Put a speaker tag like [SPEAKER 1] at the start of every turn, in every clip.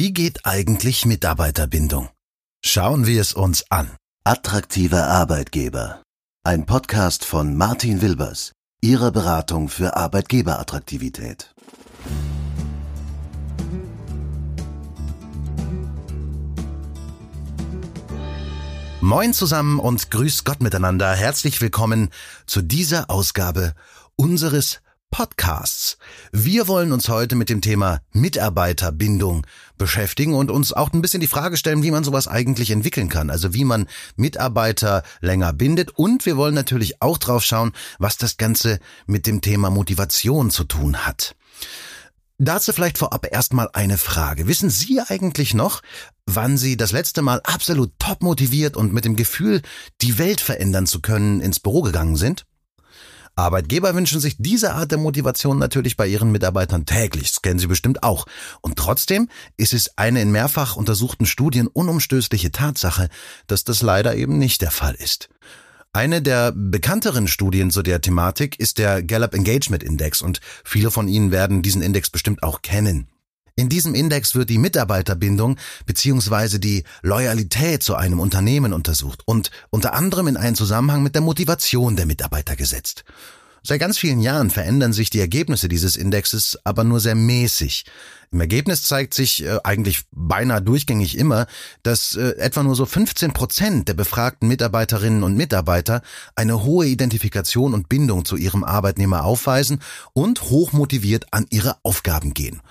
[SPEAKER 1] Wie geht eigentlich Mitarbeiterbindung? Schauen wir es uns an.
[SPEAKER 2] Attraktive Arbeitgeber. Ein Podcast von Martin Wilbers, Ihrer Beratung für Arbeitgeberattraktivität.
[SPEAKER 1] Moin zusammen und grüß Gott miteinander. Herzlich willkommen zu dieser Ausgabe unseres Podcasts. Wir wollen uns heute mit dem Thema Mitarbeiterbindung beschäftigen und uns auch ein bisschen die Frage stellen, wie man sowas eigentlich entwickeln kann. Also wie man Mitarbeiter länger bindet. Und wir wollen natürlich auch drauf schauen, was das Ganze mit dem Thema Motivation zu tun hat. Dazu vielleicht vorab erstmal eine Frage. Wissen Sie eigentlich noch, wann Sie das letzte Mal absolut top motiviert und mit dem Gefühl, die Welt verändern zu können, ins Büro gegangen sind? Arbeitgeber wünschen sich diese Art der Motivation natürlich bei ihren Mitarbeitern täglich. Das kennen Sie bestimmt auch. Und trotzdem ist es eine in mehrfach untersuchten Studien unumstößliche Tatsache, dass das leider eben nicht der Fall ist. Eine der bekannteren Studien zu der Thematik ist der Gallup Engagement Index und viele von Ihnen werden diesen Index bestimmt auch kennen. In diesem Index wird die Mitarbeiterbindung bzw. die Loyalität zu einem Unternehmen untersucht und unter anderem in einen Zusammenhang mit der Motivation der Mitarbeiter gesetzt. Seit ganz vielen Jahren verändern sich die Ergebnisse dieses Indexes aber nur sehr mäßig. Im Ergebnis zeigt sich äh, eigentlich beinahe durchgängig immer, dass äh, etwa nur so 15 Prozent der befragten Mitarbeiterinnen und Mitarbeiter eine hohe Identifikation und Bindung zu ihrem Arbeitnehmer aufweisen und hochmotiviert an ihre Aufgaben gehen.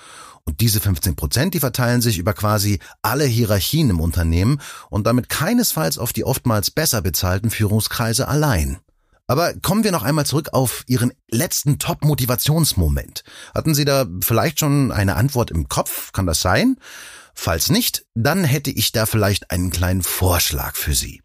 [SPEAKER 1] Und diese 15 Prozent, die verteilen sich über quasi alle Hierarchien im Unternehmen und damit keinesfalls auf die oftmals besser bezahlten Führungskreise allein. Aber kommen wir noch einmal zurück auf Ihren letzten Top-Motivationsmoment. Hatten Sie da vielleicht schon eine Antwort im Kopf? Kann das sein? Falls nicht, dann hätte ich da vielleicht einen kleinen Vorschlag für Sie.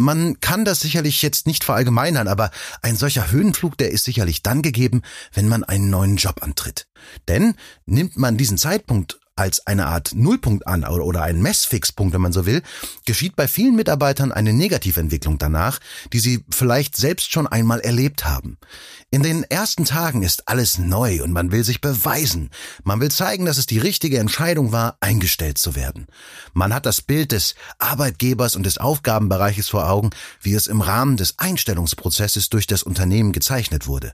[SPEAKER 1] Man kann das sicherlich jetzt nicht verallgemeinern, aber ein solcher Höhenflug, der ist sicherlich dann gegeben, wenn man einen neuen Job antritt. Denn nimmt man diesen Zeitpunkt als eine Art Nullpunkt an oder ein Messfixpunkt, wenn man so will, geschieht bei vielen Mitarbeitern eine Negativentwicklung danach, die sie vielleicht selbst schon einmal erlebt haben. In den ersten Tagen ist alles neu und man will sich beweisen. Man will zeigen, dass es die richtige Entscheidung war, eingestellt zu werden. Man hat das Bild des Arbeitgebers und des Aufgabenbereiches vor Augen, wie es im Rahmen des Einstellungsprozesses durch das Unternehmen gezeichnet wurde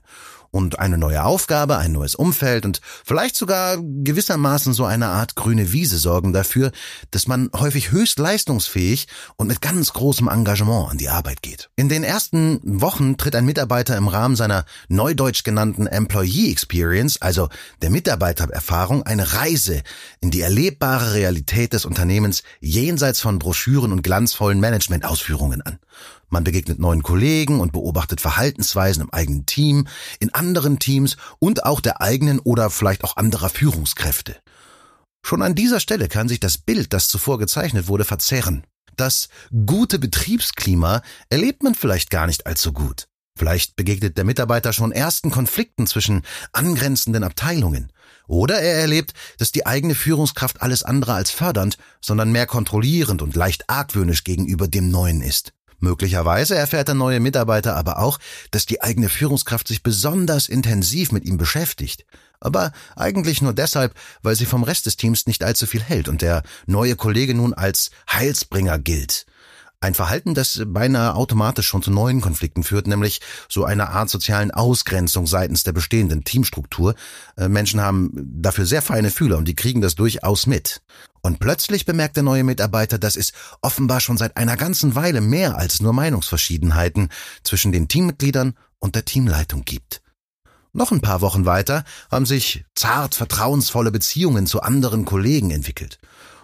[SPEAKER 1] und eine neue Aufgabe, ein neues Umfeld und vielleicht sogar gewissermaßen so eine Art grüne Wiese sorgen dafür, dass man häufig höchst leistungsfähig und mit ganz großem Engagement an die Arbeit geht. In den ersten Wochen tritt ein Mitarbeiter im Rahmen seiner neudeutsch genannten Employee Experience, also der Mitarbeitererfahrung, eine Reise in die erlebbare Realität des Unternehmens jenseits von Broschüren und glanzvollen Managementausführungen an. Man begegnet neuen Kollegen und beobachtet Verhaltensweisen im eigenen Team, in anderen Teams und auch der eigenen oder vielleicht auch anderer Führungskräfte. Schon an dieser Stelle kann sich das Bild, das zuvor gezeichnet wurde, verzerren. Das gute Betriebsklima erlebt man vielleicht gar nicht allzu gut. Vielleicht begegnet der Mitarbeiter schon ersten Konflikten zwischen angrenzenden Abteilungen. Oder er erlebt, dass die eigene Führungskraft alles andere als fördernd, sondern mehr kontrollierend und leicht argwöhnisch gegenüber dem Neuen ist. Möglicherweise erfährt der neue Mitarbeiter aber auch, dass die eigene Führungskraft sich besonders intensiv mit ihm beschäftigt. Aber eigentlich nur deshalb, weil sie vom Rest des Teams nicht allzu viel hält und der neue Kollege nun als Heilsbringer gilt. Ein Verhalten, das beinahe automatisch schon zu neuen Konflikten führt, nämlich so eine Art sozialen Ausgrenzung seitens der bestehenden Teamstruktur. Äh, Menschen haben dafür sehr feine Fühler und die kriegen das durchaus mit. Und plötzlich bemerkt der neue Mitarbeiter, dass es offenbar schon seit einer ganzen Weile mehr als nur Meinungsverschiedenheiten zwischen den Teammitgliedern und der Teamleitung gibt. Noch ein paar Wochen weiter haben sich zart vertrauensvolle Beziehungen zu anderen Kollegen entwickelt.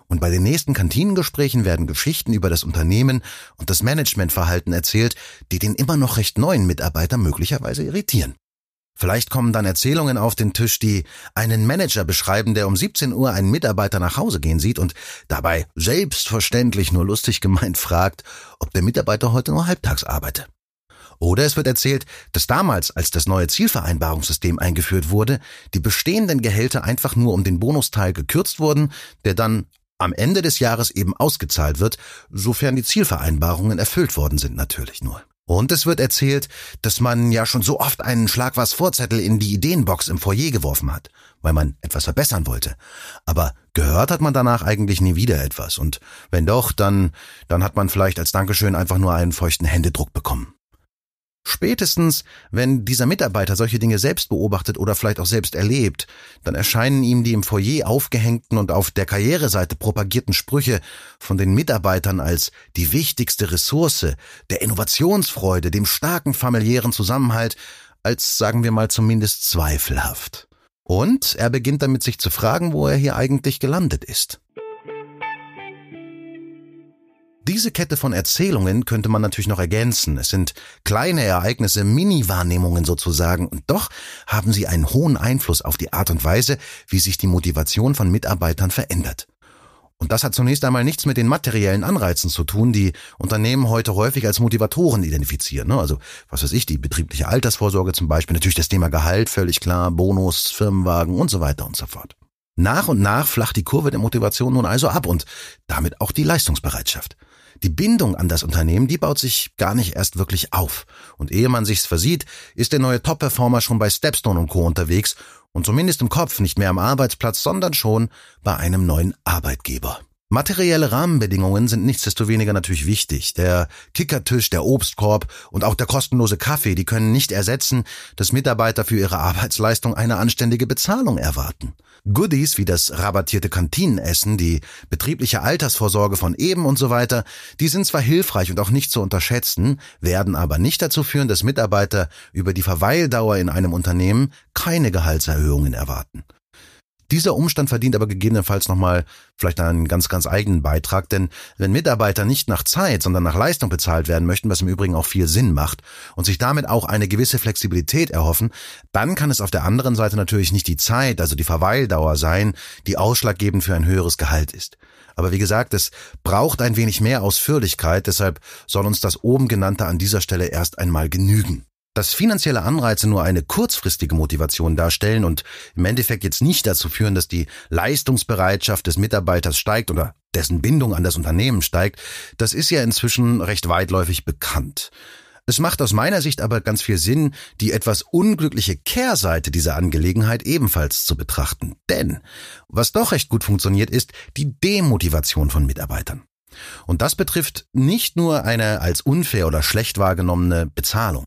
[SPEAKER 1] Und bei den nächsten Kantinengesprächen werden Geschichten über das Unternehmen und das Managementverhalten erzählt, die den immer noch recht neuen Mitarbeiter möglicherweise irritieren. Vielleicht kommen dann Erzählungen auf den Tisch, die einen Manager beschreiben, der um 17 Uhr einen Mitarbeiter nach Hause gehen sieht und dabei selbstverständlich nur lustig gemeint fragt, ob der Mitarbeiter heute nur halbtags arbeite. Oder es wird erzählt, dass damals, als das neue Zielvereinbarungssystem eingeführt wurde, die bestehenden Gehälter einfach nur um den Bonusteil gekürzt wurden, der dann am Ende des Jahres eben ausgezahlt wird, sofern die Zielvereinbarungen erfüllt worden sind natürlich nur. Und es wird erzählt, dass man ja schon so oft einen Schlag was Vorzettel in die Ideenbox im Foyer geworfen hat, weil man etwas verbessern wollte. Aber gehört hat man danach eigentlich nie wieder etwas. Und wenn doch, dann, dann hat man vielleicht als Dankeschön einfach nur einen feuchten Händedruck bekommen. Spätestens, wenn dieser Mitarbeiter solche Dinge selbst beobachtet oder vielleicht auch selbst erlebt, dann erscheinen ihm die im Foyer aufgehängten und auf der Karriereseite propagierten Sprüche von den Mitarbeitern als die wichtigste Ressource, der Innovationsfreude, dem starken familiären Zusammenhalt, als sagen wir mal zumindest zweifelhaft. Und er beginnt damit sich zu fragen, wo er hier eigentlich gelandet ist. Diese Kette von Erzählungen könnte man natürlich noch ergänzen. Es sind kleine Ereignisse, Mini-Wahrnehmungen sozusagen, und doch haben sie einen hohen Einfluss auf die Art und Weise, wie sich die Motivation von Mitarbeitern verändert. Und das hat zunächst einmal nichts mit den materiellen Anreizen zu tun, die Unternehmen heute häufig als Motivatoren identifizieren. Ne? Also, was weiß ich, die betriebliche Altersvorsorge zum Beispiel, natürlich das Thema Gehalt, völlig klar, Bonus, Firmenwagen und so weiter und so fort. Nach und nach flacht die Kurve der Motivation nun also ab und damit auch die Leistungsbereitschaft. Die Bindung an das Unternehmen, die baut sich gar nicht erst wirklich auf. Und ehe man sich's versieht, ist der neue Top-Performer schon bei Stepstone und Co. unterwegs und zumindest im Kopf nicht mehr am Arbeitsplatz, sondern schon bei einem neuen Arbeitgeber. Materielle Rahmenbedingungen sind nichtsdestoweniger natürlich wichtig. Der Kickertisch, der Obstkorb und auch der kostenlose Kaffee, die können nicht ersetzen, dass Mitarbeiter für ihre Arbeitsleistung eine anständige Bezahlung erwarten. Goodies wie das rabattierte Kantinenessen, die betriebliche Altersvorsorge von eben und so weiter, die sind zwar hilfreich und auch nicht zu unterschätzen, werden aber nicht dazu führen, dass Mitarbeiter über die Verweildauer in einem Unternehmen keine Gehaltserhöhungen erwarten. Dieser Umstand verdient aber gegebenenfalls nochmal vielleicht einen ganz, ganz eigenen Beitrag, denn wenn Mitarbeiter nicht nach Zeit, sondern nach Leistung bezahlt werden möchten, was im Übrigen auch viel Sinn macht und sich damit auch eine gewisse Flexibilität erhoffen, dann kann es auf der anderen Seite natürlich nicht die Zeit, also die Verweildauer sein, die ausschlaggebend für ein höheres Gehalt ist. Aber wie gesagt, es braucht ein wenig mehr Ausführlichkeit, deshalb soll uns das oben genannte an dieser Stelle erst einmal genügen. Dass finanzielle Anreize nur eine kurzfristige Motivation darstellen und im Endeffekt jetzt nicht dazu führen, dass die Leistungsbereitschaft des Mitarbeiters steigt oder dessen Bindung an das Unternehmen steigt, das ist ja inzwischen recht weitläufig bekannt. Es macht aus meiner Sicht aber ganz viel Sinn, die etwas unglückliche Kehrseite dieser Angelegenheit ebenfalls zu betrachten. Denn was doch recht gut funktioniert, ist die Demotivation von Mitarbeitern. Und das betrifft nicht nur eine als unfair oder schlecht wahrgenommene Bezahlung.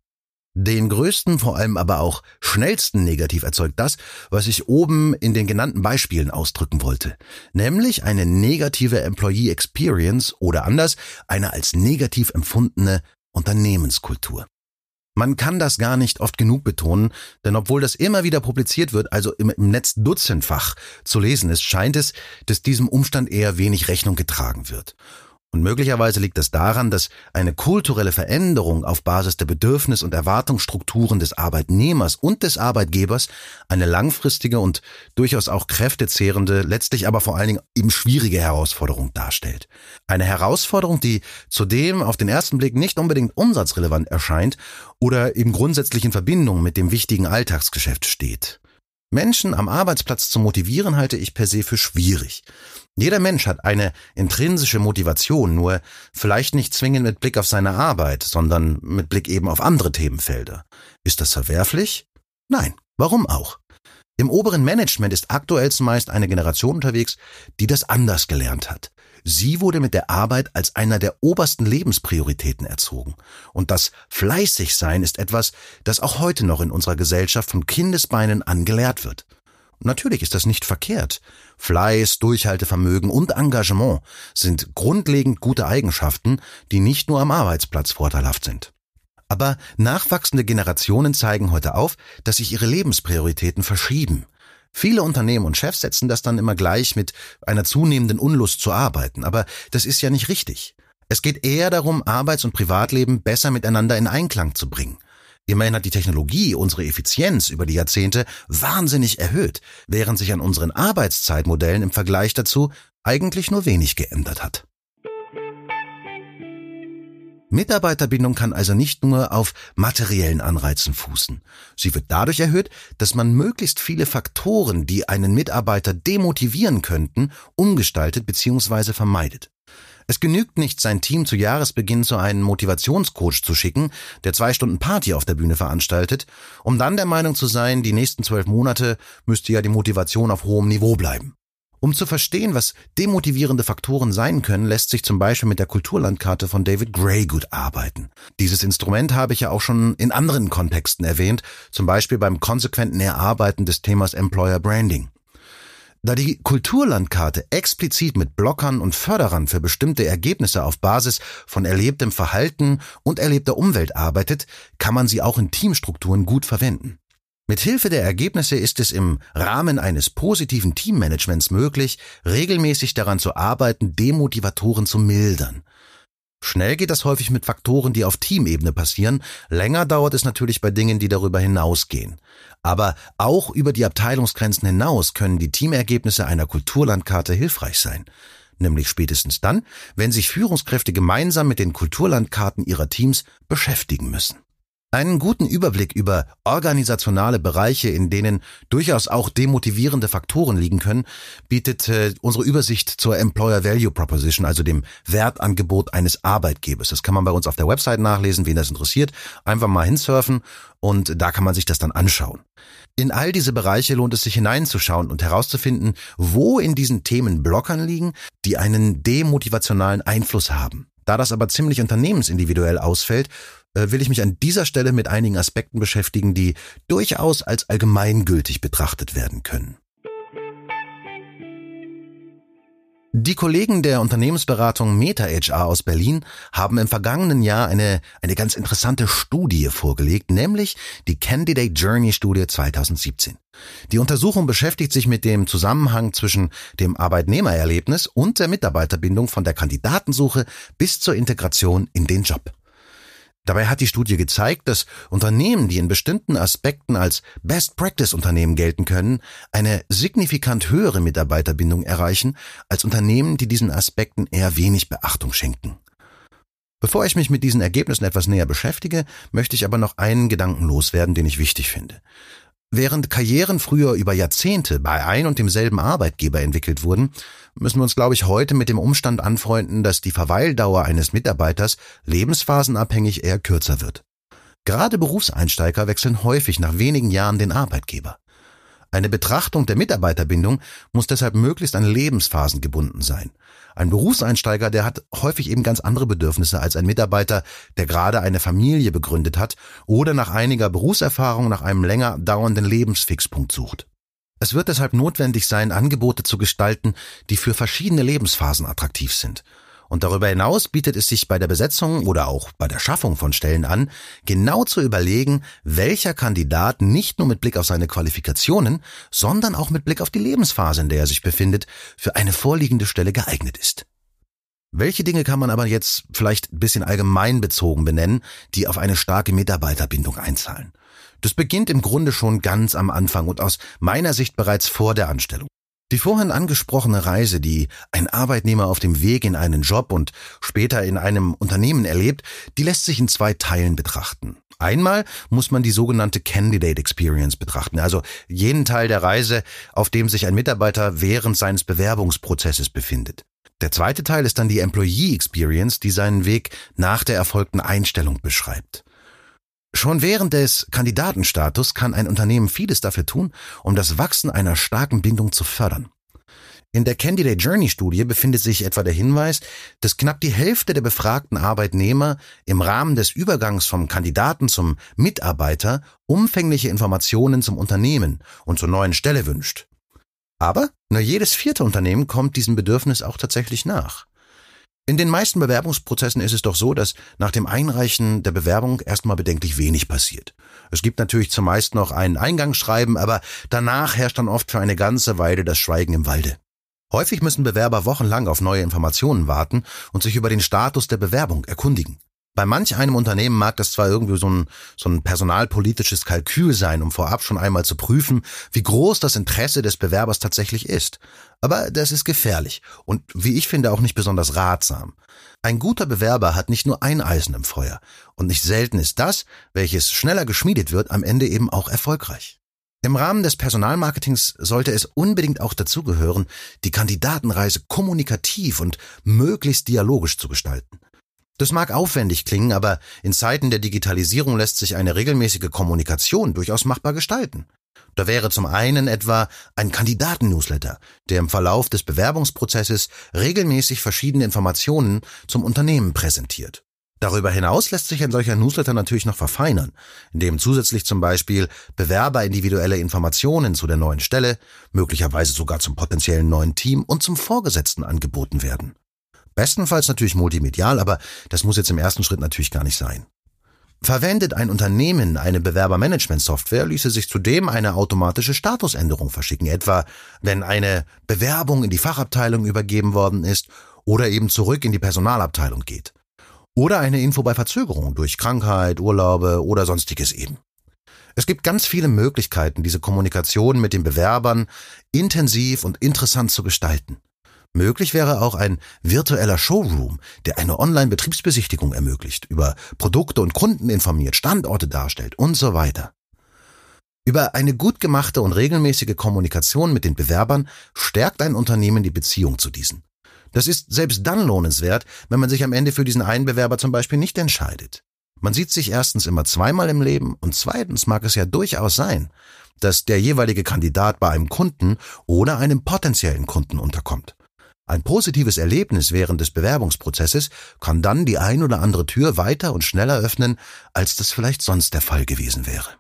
[SPEAKER 1] Den größten, vor allem aber auch schnellsten Negativ erzeugt das, was ich oben in den genannten Beispielen ausdrücken wollte, nämlich eine negative Employee Experience oder anders eine als negativ empfundene Unternehmenskultur. Man kann das gar nicht oft genug betonen, denn obwohl das immer wieder publiziert wird, also im, Netz dutzendfach zu lesen ist, scheint es, dass diesem Umstand eher wenig Rechnung getragen wird. Und möglicherweise liegt es daran, dass eine kulturelle Veränderung auf Basis der Bedürfnis- und Erwartungsstrukturen des Arbeitnehmers und des Arbeitgebers eine langfristige und durchaus auch kräftezehrende, letztlich aber vor allen Dingen eben schwierige Herausforderung darstellt. Eine Herausforderung, die zudem auf den ersten Blick nicht unbedingt umsatzrelevant erscheint oder eben grundsätzlich in Verbindung mit dem wichtigen Alltagsgeschäft steht. Menschen am Arbeitsplatz zu motivieren halte ich per se für schwierig. Jeder Mensch hat eine intrinsische Motivation, nur vielleicht nicht zwingend mit Blick auf seine Arbeit, sondern mit Blick eben auf andere Themenfelder. Ist das verwerflich? Nein. Warum auch? Im oberen Management ist aktuell zumeist eine Generation unterwegs, die das anders gelernt hat. Sie wurde mit der Arbeit als einer der obersten Lebensprioritäten erzogen. Und das Fleißigsein ist etwas, das auch heute noch in unserer Gesellschaft von Kindesbeinen an gelehrt wird. Natürlich ist das nicht verkehrt. Fleiß, Durchhaltevermögen und Engagement sind grundlegend gute Eigenschaften, die nicht nur am Arbeitsplatz vorteilhaft sind. Aber nachwachsende Generationen zeigen heute auf, dass sich ihre Lebensprioritäten verschieben. Viele Unternehmen und Chefs setzen das dann immer gleich mit einer zunehmenden Unlust zu arbeiten, aber das ist ja nicht richtig. Es geht eher darum, Arbeits- und Privatleben besser miteinander in Einklang zu bringen. Immerhin hat die Technologie unsere Effizienz über die Jahrzehnte wahnsinnig erhöht, während sich an unseren Arbeitszeitmodellen im Vergleich dazu eigentlich nur wenig geändert hat. Mitarbeiterbindung kann also nicht nur auf materiellen Anreizen fußen. Sie wird dadurch erhöht, dass man möglichst viele Faktoren, die einen Mitarbeiter demotivieren könnten, umgestaltet bzw. vermeidet. Es genügt nicht, sein Team zu Jahresbeginn zu einem Motivationscoach zu schicken, der zwei Stunden Party auf der Bühne veranstaltet, um dann der Meinung zu sein, die nächsten zwölf Monate müsste ja die Motivation auf hohem Niveau bleiben. Um zu verstehen, was demotivierende Faktoren sein können, lässt sich zum Beispiel mit der Kulturlandkarte von David Gray gut arbeiten. Dieses Instrument habe ich ja auch schon in anderen Kontexten erwähnt, zum Beispiel beim konsequenten Erarbeiten des Themas Employer Branding. Da die Kulturlandkarte explizit mit Blockern und Förderern für bestimmte Ergebnisse auf Basis von erlebtem Verhalten und erlebter Umwelt arbeitet, kann man sie auch in Teamstrukturen gut verwenden. Mit Hilfe der Ergebnisse ist es im Rahmen eines positiven Teammanagements möglich, regelmäßig daran zu arbeiten, Demotivatoren zu mildern. Schnell geht das häufig mit Faktoren, die auf Teamebene passieren. Länger dauert es natürlich bei Dingen, die darüber hinausgehen. Aber auch über die Abteilungsgrenzen hinaus können die Teamergebnisse einer Kulturlandkarte hilfreich sein. Nämlich spätestens dann, wenn sich Führungskräfte gemeinsam mit den Kulturlandkarten ihrer Teams beschäftigen müssen. Einen guten Überblick über organisationale Bereiche, in denen durchaus auch demotivierende Faktoren liegen können, bietet äh, unsere Übersicht zur Employer Value Proposition, also dem Wertangebot eines Arbeitgebers. Das kann man bei uns auf der Website nachlesen, wen das interessiert. Einfach mal hinsurfen und da kann man sich das dann anschauen. In all diese Bereiche lohnt es sich hineinzuschauen und herauszufinden, wo in diesen Themen Blockern liegen, die einen demotivationalen Einfluss haben. Da das aber ziemlich unternehmensindividuell ausfällt, will ich mich an dieser Stelle mit einigen Aspekten beschäftigen, die durchaus als allgemeingültig betrachtet werden können. Die Kollegen der Unternehmensberatung MetaHR aus Berlin haben im vergangenen Jahr eine, eine ganz interessante Studie vorgelegt, nämlich die Candidate Journey Studie 2017. Die Untersuchung beschäftigt sich mit dem Zusammenhang zwischen dem Arbeitnehmererlebnis und der Mitarbeiterbindung von der Kandidatensuche bis zur Integration in den Job. Dabei hat die Studie gezeigt, dass Unternehmen, die in bestimmten Aspekten als Best-Practice-Unternehmen gelten können, eine signifikant höhere Mitarbeiterbindung erreichen als Unternehmen, die diesen Aspekten eher wenig Beachtung schenken. Bevor ich mich mit diesen Ergebnissen etwas näher beschäftige, möchte ich aber noch einen Gedanken loswerden, den ich wichtig finde. Während Karrieren früher über Jahrzehnte bei ein und demselben Arbeitgeber entwickelt wurden, müssen wir uns, glaube ich, heute mit dem Umstand anfreunden, dass die Verweildauer eines Mitarbeiters lebensphasenabhängig eher kürzer wird. Gerade Berufseinsteiger wechseln häufig nach wenigen Jahren den Arbeitgeber. Eine Betrachtung der Mitarbeiterbindung muss deshalb möglichst an Lebensphasen gebunden sein. Ein Berufseinsteiger, der hat häufig eben ganz andere Bedürfnisse als ein Mitarbeiter, der gerade eine Familie begründet hat oder nach einiger Berufserfahrung nach einem länger dauernden Lebensfixpunkt sucht. Es wird deshalb notwendig sein, Angebote zu gestalten, die für verschiedene Lebensphasen attraktiv sind und darüber hinaus bietet es sich bei der Besetzung oder auch bei der Schaffung von Stellen an, genau zu überlegen, welcher Kandidat nicht nur mit Blick auf seine Qualifikationen, sondern auch mit Blick auf die Lebensphase, in der er sich befindet, für eine vorliegende Stelle geeignet ist. Welche Dinge kann man aber jetzt vielleicht ein bisschen allgemein bezogen benennen, die auf eine starke Mitarbeiterbindung einzahlen? Das beginnt im Grunde schon ganz am Anfang und aus meiner Sicht bereits vor der Anstellung. Die vorhin angesprochene Reise, die ein Arbeitnehmer auf dem Weg in einen Job und später in einem Unternehmen erlebt, die lässt sich in zwei Teilen betrachten. Einmal muss man die sogenannte Candidate Experience betrachten, also jenen Teil der Reise, auf dem sich ein Mitarbeiter während seines Bewerbungsprozesses befindet. Der zweite Teil ist dann die Employee Experience, die seinen Weg nach der erfolgten Einstellung beschreibt. Schon während des Kandidatenstatus kann ein Unternehmen vieles dafür tun, um das Wachsen einer starken Bindung zu fördern. In der Candidate Journey Studie befindet sich etwa der Hinweis, dass knapp die Hälfte der befragten Arbeitnehmer im Rahmen des Übergangs vom Kandidaten zum Mitarbeiter umfängliche Informationen zum Unternehmen und zur neuen Stelle wünscht. Aber nur jedes vierte Unternehmen kommt diesem Bedürfnis auch tatsächlich nach. In den meisten Bewerbungsprozessen ist es doch so, dass nach dem Einreichen der Bewerbung erstmal bedenklich wenig passiert. Es gibt natürlich zumeist noch ein Eingangsschreiben, aber danach herrscht dann oft für eine ganze Weile das Schweigen im Walde. Häufig müssen Bewerber wochenlang auf neue Informationen warten und sich über den Status der Bewerbung erkundigen. Bei manch einem Unternehmen mag das zwar irgendwie so ein, so ein personalpolitisches Kalkül sein, um vorab schon einmal zu prüfen, wie groß das Interesse des Bewerbers tatsächlich ist. Aber das ist gefährlich und wie ich finde auch nicht besonders ratsam. Ein guter Bewerber hat nicht nur ein Eisen im Feuer und nicht selten ist das, welches schneller geschmiedet wird, am Ende eben auch erfolgreich. Im Rahmen des Personalmarketings sollte es unbedingt auch dazugehören, die Kandidatenreise kommunikativ und möglichst dialogisch zu gestalten. Das mag aufwendig klingen, aber in Zeiten der Digitalisierung lässt sich eine regelmäßige Kommunikation durchaus machbar gestalten. Da wäre zum einen etwa ein Kandidaten-Newsletter, der im Verlauf des Bewerbungsprozesses regelmäßig verschiedene Informationen zum Unternehmen präsentiert. Darüber hinaus lässt sich ein solcher Newsletter natürlich noch verfeinern, indem zusätzlich zum Beispiel Bewerber individuelle Informationen zu der neuen Stelle, möglicherweise sogar zum potenziellen neuen Team und zum Vorgesetzten angeboten werden. Bestenfalls natürlich multimedial, aber das muss jetzt im ersten Schritt natürlich gar nicht sein. Verwendet ein Unternehmen eine Bewerbermanagement-Software, ließe sich zudem eine automatische Statusänderung verschicken, etwa wenn eine Bewerbung in die Fachabteilung übergeben worden ist oder eben zurück in die Personalabteilung geht. Oder eine Info bei Verzögerung durch Krankheit, Urlaube oder sonstiges eben. Es gibt ganz viele Möglichkeiten, diese Kommunikation mit den Bewerbern intensiv und interessant zu gestalten. Möglich wäre auch ein virtueller Showroom, der eine Online-Betriebsbesichtigung ermöglicht, über Produkte und Kunden informiert, Standorte darstellt und so weiter. Über eine gut gemachte und regelmäßige Kommunikation mit den Bewerbern stärkt ein Unternehmen die Beziehung zu diesen. Das ist selbst dann lohnenswert, wenn man sich am Ende für diesen einen Bewerber zum Beispiel nicht entscheidet. Man sieht sich erstens immer zweimal im Leben und zweitens mag es ja durchaus sein, dass der jeweilige Kandidat bei einem Kunden oder einem potenziellen Kunden unterkommt. Ein positives Erlebnis während des Bewerbungsprozesses kann dann die ein oder andere Tür weiter und schneller öffnen, als das vielleicht sonst der Fall gewesen wäre.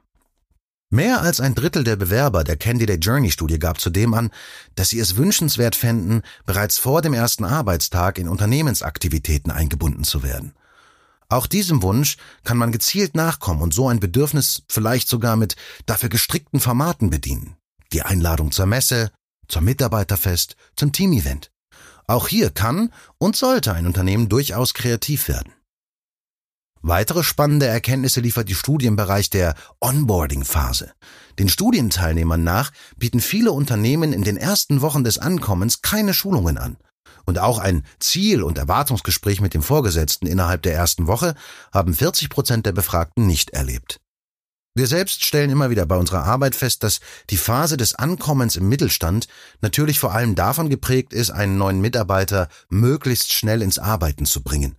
[SPEAKER 1] Mehr als ein Drittel der Bewerber der Candidate Journey Studie gab zudem an, dass sie es wünschenswert fänden, bereits vor dem ersten Arbeitstag in Unternehmensaktivitäten eingebunden zu werden. Auch diesem Wunsch kann man gezielt nachkommen und so ein Bedürfnis vielleicht sogar mit dafür gestrickten Formaten bedienen. Die Einladung zur Messe, zum Mitarbeiterfest, zum Teamevent. Auch hier kann und sollte ein Unternehmen durchaus kreativ werden. Weitere spannende Erkenntnisse liefert die Studie im Bereich der Onboarding-Phase. Den Studienteilnehmern nach bieten viele Unternehmen in den ersten Wochen des Ankommens keine Schulungen an. Und auch ein Ziel- und Erwartungsgespräch mit dem Vorgesetzten innerhalb der ersten Woche haben 40 Prozent der Befragten nicht erlebt. Wir selbst stellen immer wieder bei unserer Arbeit fest, dass die Phase des Ankommens im Mittelstand natürlich vor allem davon geprägt ist, einen neuen Mitarbeiter möglichst schnell ins Arbeiten zu bringen.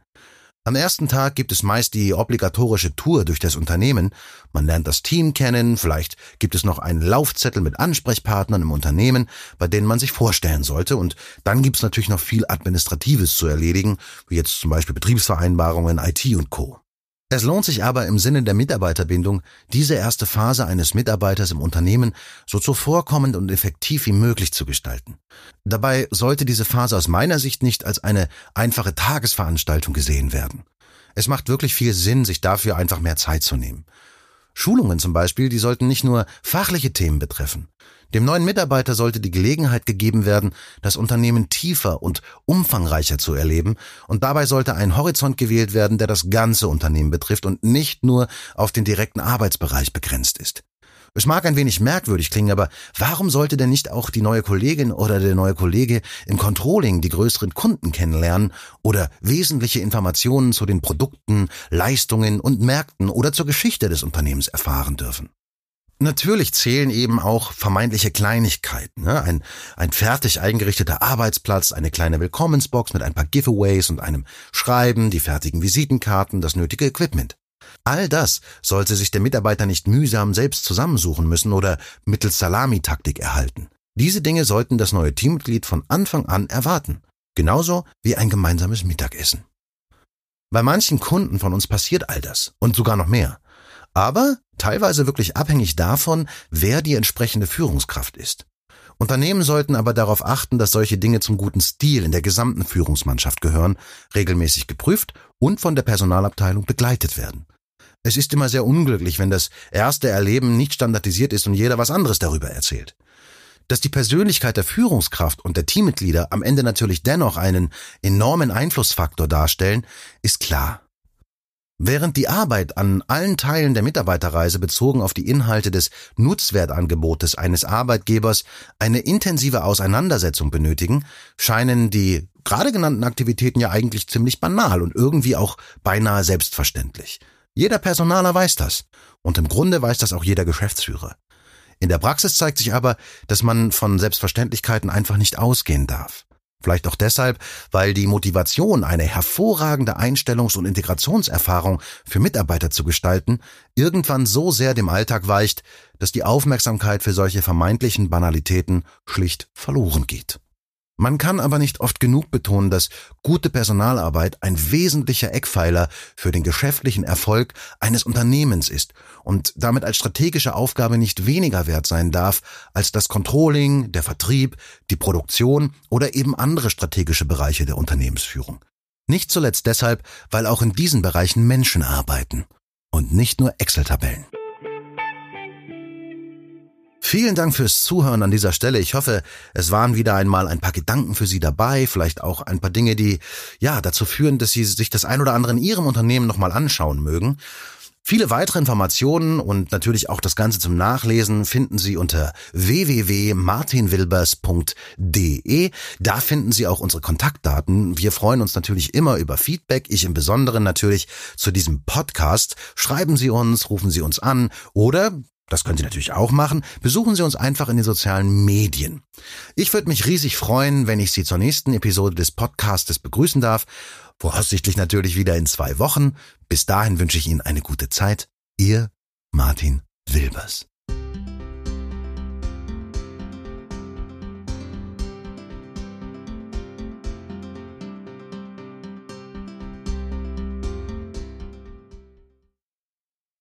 [SPEAKER 1] Am ersten Tag gibt es meist die obligatorische Tour durch das Unternehmen. Man lernt das Team kennen, vielleicht gibt es noch einen Laufzettel mit Ansprechpartnern im Unternehmen, bei denen man sich vorstellen sollte. Und dann gibt es natürlich noch viel Administratives zu erledigen, wie jetzt zum Beispiel Betriebsvereinbarungen, IT und Co. Es lohnt sich aber im Sinne der Mitarbeiterbindung, diese erste Phase eines Mitarbeiters im Unternehmen so zuvorkommend und effektiv wie möglich zu gestalten. Dabei sollte diese Phase aus meiner Sicht nicht als eine einfache Tagesveranstaltung gesehen werden. Es macht wirklich viel Sinn, sich dafür einfach mehr Zeit zu nehmen. Schulungen zum Beispiel, die sollten nicht nur fachliche Themen betreffen. Dem neuen Mitarbeiter sollte die Gelegenheit gegeben werden, das Unternehmen tiefer und umfangreicher zu erleben, und dabei sollte ein Horizont gewählt werden, der das ganze Unternehmen betrifft und nicht nur auf den direkten Arbeitsbereich begrenzt ist. Es mag ein wenig merkwürdig klingen, aber warum sollte denn nicht auch die neue Kollegin oder der neue Kollege im Controlling die größeren Kunden kennenlernen oder wesentliche Informationen zu den Produkten, Leistungen und Märkten oder zur Geschichte des Unternehmens erfahren dürfen? Natürlich zählen eben auch vermeintliche Kleinigkeiten. Ne? Ein, ein fertig eingerichteter Arbeitsplatz, eine kleine Willkommensbox mit ein paar Giveaways und einem Schreiben, die fertigen Visitenkarten, das nötige Equipment. All das sollte sich der Mitarbeiter nicht mühsam selbst zusammensuchen müssen oder mittels Salamitaktik erhalten. Diese Dinge sollten das neue Teammitglied von Anfang an erwarten. Genauso wie ein gemeinsames Mittagessen. Bei manchen Kunden von uns passiert all das und sogar noch mehr aber teilweise wirklich abhängig davon, wer die entsprechende Führungskraft ist. Unternehmen sollten aber darauf achten, dass solche Dinge zum guten Stil in der gesamten Führungsmannschaft gehören, regelmäßig geprüft und von der Personalabteilung begleitet werden. Es ist immer sehr unglücklich, wenn das erste Erleben nicht standardisiert ist und jeder was anderes darüber erzählt. Dass die Persönlichkeit der Führungskraft und der Teammitglieder am Ende natürlich dennoch einen enormen Einflussfaktor darstellen, ist klar. Während die Arbeit an allen Teilen der Mitarbeiterreise bezogen auf die Inhalte des Nutzwertangebotes eines Arbeitgebers eine intensive Auseinandersetzung benötigen, scheinen die gerade genannten Aktivitäten ja eigentlich ziemlich banal und irgendwie auch beinahe selbstverständlich. Jeder Personaler weiß das. Und im Grunde weiß das auch jeder Geschäftsführer. In der Praxis zeigt sich aber, dass man von Selbstverständlichkeiten einfach nicht ausgehen darf. Vielleicht auch deshalb, weil die Motivation, eine hervorragende Einstellungs- und Integrationserfahrung für Mitarbeiter zu gestalten, irgendwann so sehr dem Alltag weicht, dass die Aufmerksamkeit für solche vermeintlichen Banalitäten schlicht verloren geht. Man kann aber nicht oft genug betonen, dass gute Personalarbeit ein wesentlicher Eckpfeiler für den geschäftlichen Erfolg eines Unternehmens ist und damit als strategische Aufgabe nicht weniger wert sein darf als das Controlling, der Vertrieb, die Produktion oder eben andere strategische Bereiche der Unternehmensführung. Nicht zuletzt deshalb, weil auch in diesen Bereichen Menschen arbeiten und nicht nur Excel-Tabellen. Vielen Dank fürs Zuhören an dieser Stelle. Ich hoffe, es waren wieder einmal ein paar Gedanken für Sie dabei, vielleicht auch ein paar Dinge, die ja dazu führen, dass Sie sich das ein oder andere in Ihrem Unternehmen nochmal anschauen mögen. Viele weitere Informationen und natürlich auch das Ganze zum Nachlesen finden Sie unter www.martinwilbers.de. Da finden Sie auch unsere Kontaktdaten. Wir freuen uns natürlich immer über Feedback. Ich im Besonderen natürlich zu diesem Podcast. Schreiben Sie uns, rufen Sie uns an oder das können Sie natürlich auch machen. Besuchen Sie uns einfach in den sozialen Medien. Ich würde mich riesig freuen, wenn ich Sie zur nächsten Episode des Podcastes begrüßen darf. Voraussichtlich natürlich wieder in zwei Wochen. Bis dahin wünsche ich Ihnen eine gute Zeit. Ihr Martin Wilbers.